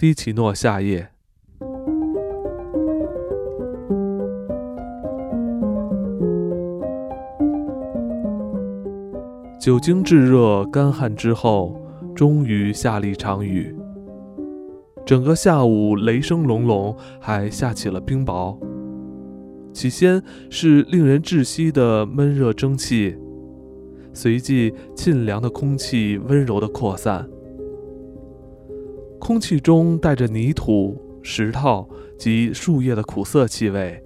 低奇诺夏夜。久经炙热干旱之后，终于下了一场雨。整个下午雷声隆隆，还下起了冰雹。起先是令人窒息的闷热蒸汽，随即沁凉的空气温柔地扩散，空气中带着泥土、石头及树叶的苦涩气味。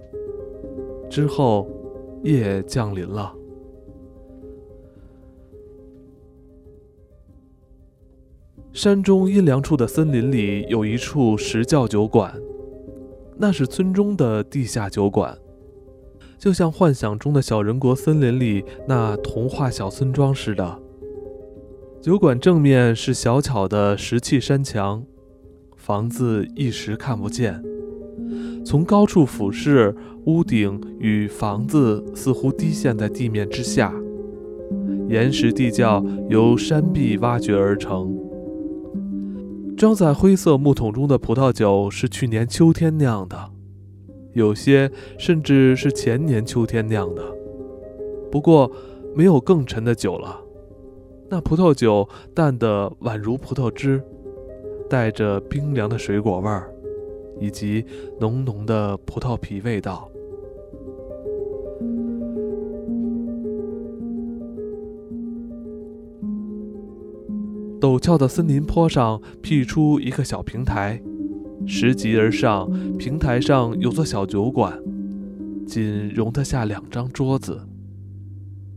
之后，夜降临了。山中阴凉处的森林里有一处石窖酒馆，那是村中的地下酒馆，就像幻想中的小人国森林里那童话小村庄似的。酒馆正面是小巧的石砌山墙，房子一时看不见。从高处俯视，屋顶与房子似乎低陷在地面之下，岩石地窖由山壁挖掘而成。装在灰色木桶中的葡萄酒是去年秋天酿的，有些甚至是前年秋天酿的。不过，没有更陈的酒了。那葡萄酒淡得宛如葡萄汁，带着冰凉的水果味儿，以及浓浓的葡萄皮味道。陡峭的森林坡上辟出一个小平台，拾级而上，平台上有座小酒馆，仅容得下两张桌子。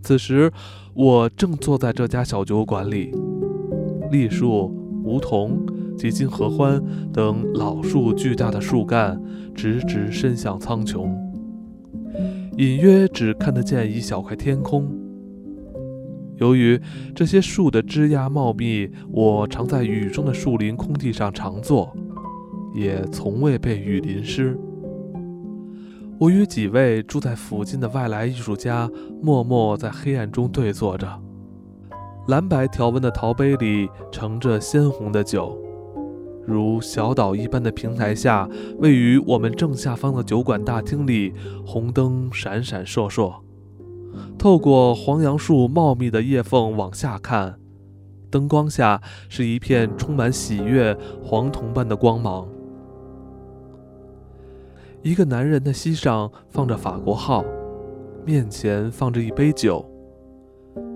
此时，我正坐在这家小酒馆里，栗树、梧桐及金合欢等老树巨大的树干直直伸向苍穹，隐约只看得见一小块天空。由于这些树的枝桠茂密，我常在雨中的树林空地上常坐，也从未被雨淋湿。我与几位住在附近的外来艺术家默默在黑暗中对坐着，蓝白条纹的陶杯里盛着鲜红的酒，如小岛一般的平台下，位于我们正下方的酒馆大厅里，红灯闪闪烁烁。透过黄杨树茂密的叶缝往下看，灯光下是一片充满喜悦、黄铜般的光芒。一个男人的膝上放着法国号，面前放着一杯酒，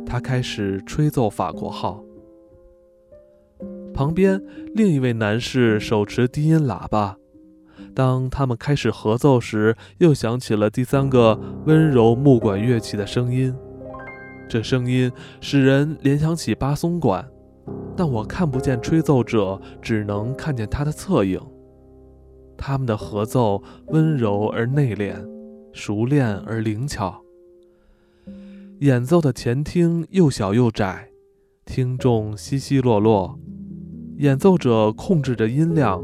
他开始吹奏法国号。旁边另一位男士手持低音喇叭。当他们开始合奏时，又响起了第三个温柔木管乐器的声音。这声音使人联想起巴松管，但我看不见吹奏者，只能看见他的侧影。他们的合奏温柔而内敛，熟练而灵巧。演奏的前厅又小又窄，听众稀稀落落，演奏者控制着音量。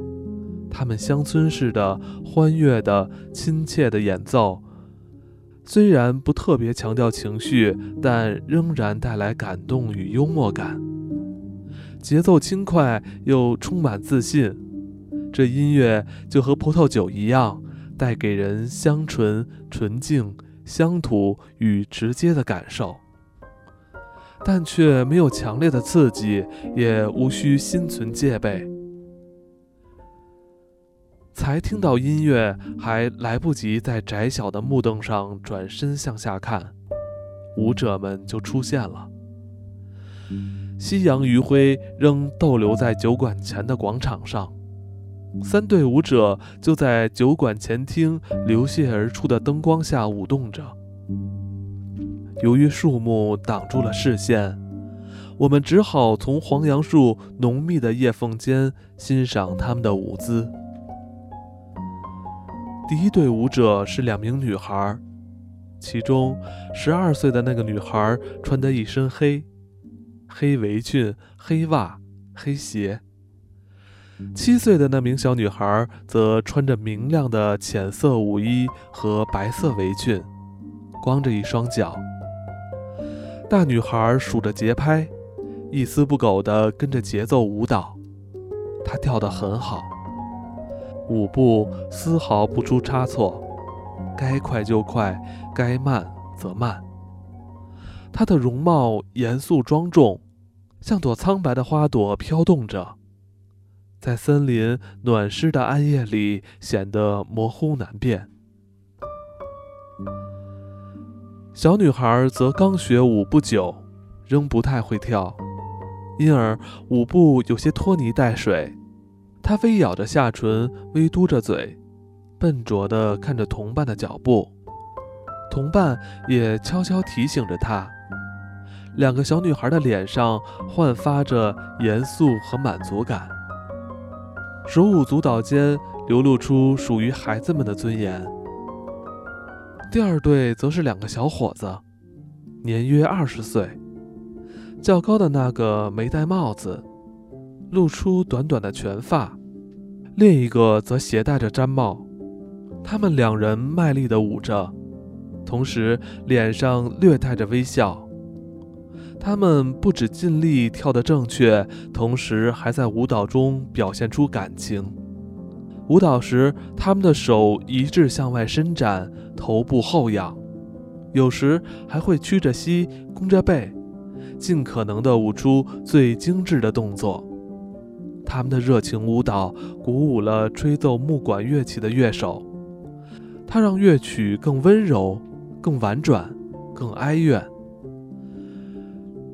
他们乡村式的、欢悦的、亲切的演奏，虽然不特别强调情绪，但仍然带来感动与幽默感。节奏轻快又充满自信，这音乐就和葡萄酒一样，带给人香醇、纯净、乡土与直接的感受，但却没有强烈的刺激，也无需心存戒备。才听到音乐，还来不及在窄小的木凳上转身向下看，舞者们就出现了。夕阳余晖仍逗留在酒馆前的广场上，三队舞者就在酒馆前厅流泻而出的灯光下舞动着。由于树木挡住了视线，我们只好从黄杨树浓密的叶缝间欣赏他们的舞姿。第一队舞者是两名女孩，其中十二岁的那个女孩穿的一身黑，黑围裙、黑袜、黑鞋；七岁的那名小女孩则穿着明亮的浅色舞衣和白色围裙，光着一双脚。大女孩数着节拍，一丝不苟地跟着节奏舞蹈，她跳得很好。舞步丝毫不出差错，该快就快，该慢则慢。她的容貌严肃庄重，像朵苍白的花朵飘动着，在森林暖湿的暗夜里显得模糊难辨。小女孩则刚学舞不久，仍不太会跳，因而舞步有些拖泥带水。他微咬着下唇，微嘟着嘴，笨拙地看着同伴的脚步。同伴也悄悄提醒着他。两个小女孩的脸上焕发着严肃和满足感，手舞足蹈间流露出属于孩子们的尊严。第二对则是两个小伙子，年约二十岁，较高的那个没戴帽子，露出短短的卷发。另一个则携带着毡帽，他们两人卖力地舞着，同时脸上略带着微笑。他们不止尽力跳得正确，同时还在舞蹈中表现出感情。舞蹈时，他们的手一致向外伸展，头部后仰，有时还会屈着膝、弓着背，尽可能地舞出最精致的动作。他们的热情舞蹈鼓舞了吹奏木管乐器的乐手，它让乐曲更温柔、更婉转、更哀怨。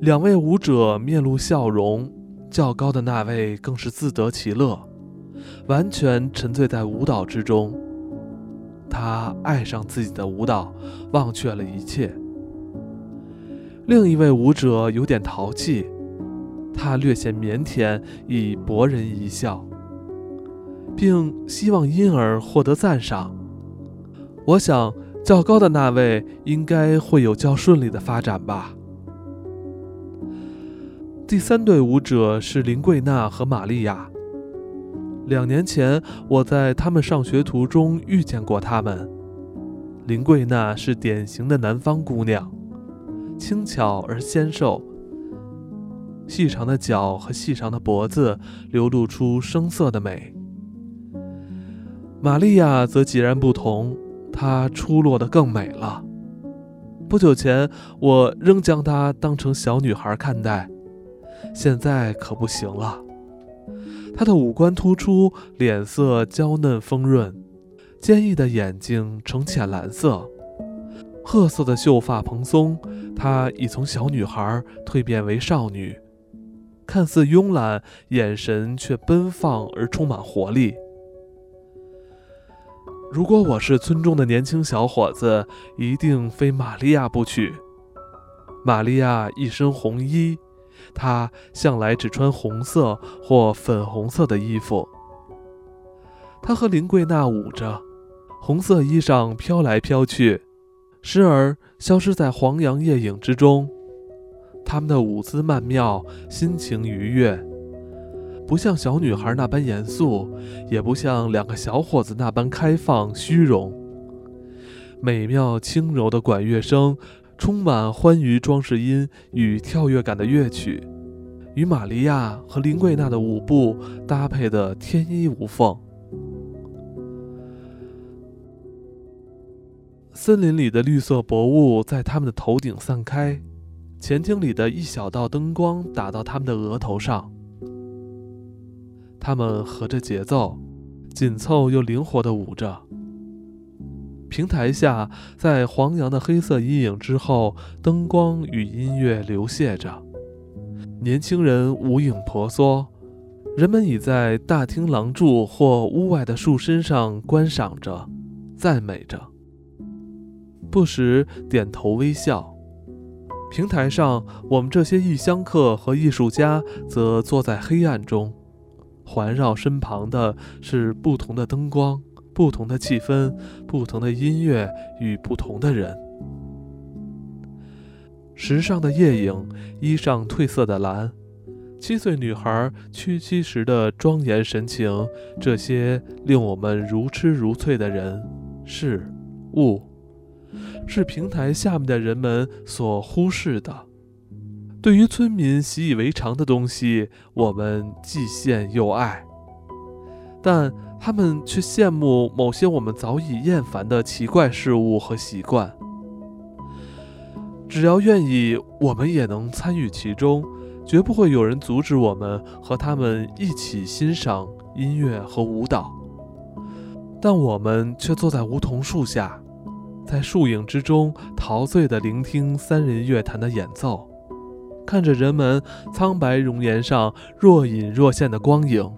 两位舞者面露笑容，较高的那位更是自得其乐，完全沉醉在舞蹈之中。他爱上自己的舞蹈，忘却了一切。另一位舞者有点淘气。他略显腼腆，以博人一笑，并希望因而获得赞赏。我想，较高的那位应该会有较顺利的发展吧。第三对舞者是林桂娜和玛利亚。两年前，我在他们上学途中遇见过他们。林桂娜是典型的南方姑娘，轻巧而纤瘦。细长的脚和细长的脖子流露出生色的美。玛利亚则截然不同，她出落得更美了。不久前我仍将她当成小女孩看待，现在可不行了。她的五官突出，脸色娇嫩丰润，坚毅的眼睛呈浅蓝色，褐色的秀发蓬松，她已从小女孩蜕变为少女。看似慵懒，眼神却奔放而充满活力。如果我是村中的年轻小伙子，一定非玛利亚不娶。玛利亚一身红衣，她向来只穿红色或粉红色的衣服。她和林桂娜舞着，红色衣裳飘来飘去，时而消失在黄杨夜影之中。他们的舞姿曼妙，心情愉悦，不像小女孩那般严肃，也不像两个小伙子那般开放虚荣。美妙轻柔的管乐声，充满欢愉装饰音与跳跃感的乐曲，与玛利亚和林桂娜的舞步搭配得天衣无缝。森林里的绿色薄雾在他们的头顶散开。前厅里的一小道灯光打到他们的额头上，他们合着节奏，紧凑又灵活地舞着。平台下，在黄杨的黑色阴影之后，灯光与音乐流泻着。年轻人舞影婆娑，人们倚在大厅廊柱或屋外的树身上观赏着，赞美着，不时点头微笑。平台上，我们这些异乡客和艺术家则坐在黑暗中，环绕身旁的是不同的灯光、不同的气氛、不同的音乐与不同的人。时尚的夜影，衣上褪色的蓝，七岁女孩屈膝时的庄严神情，这些令我们如痴如醉的人、事、物。是平台下面的人们所忽视的。对于村民习以为常的东西，我们既羡又爱，但他们却羡慕某些我们早已厌烦的奇怪事物和习惯。只要愿意，我们也能参与其中，绝不会有人阻止我们和他们一起欣赏音乐和舞蹈。但我们却坐在梧桐树下，在树影之中陶醉地聆听三人乐坛的演奏，看着人们苍白容颜上若隐若现的光影。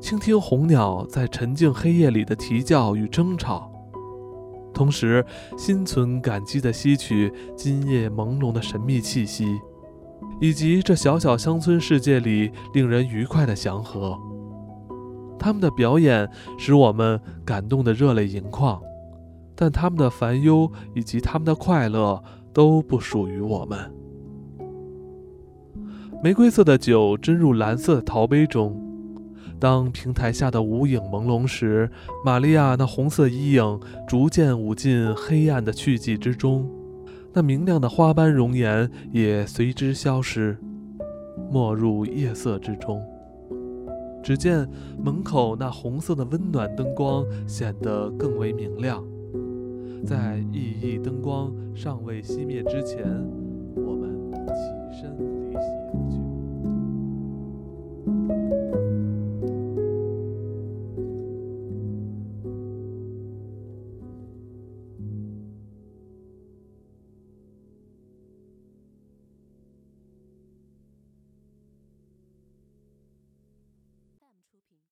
倾听红鸟在沉静黑夜里的啼叫与争吵，同时心存感激地吸取今夜朦胧的神秘气息，以及这小小乡村世界里令人愉快的祥和。他们的表演使我们感动得热泪盈眶，但他们的烦忧以及他们的快乐都不属于我们。玫瑰色的酒斟入蓝色的陶杯中。当平台下的无影朦胧时，玛利亚那红色衣影逐渐舞进黑暗的去迹之中，那明亮的花斑容颜也随之消失，没入夜色之中。只见门口那红色的温暖灯光显得更为明亮。在熠熠灯光尚未熄灭之前，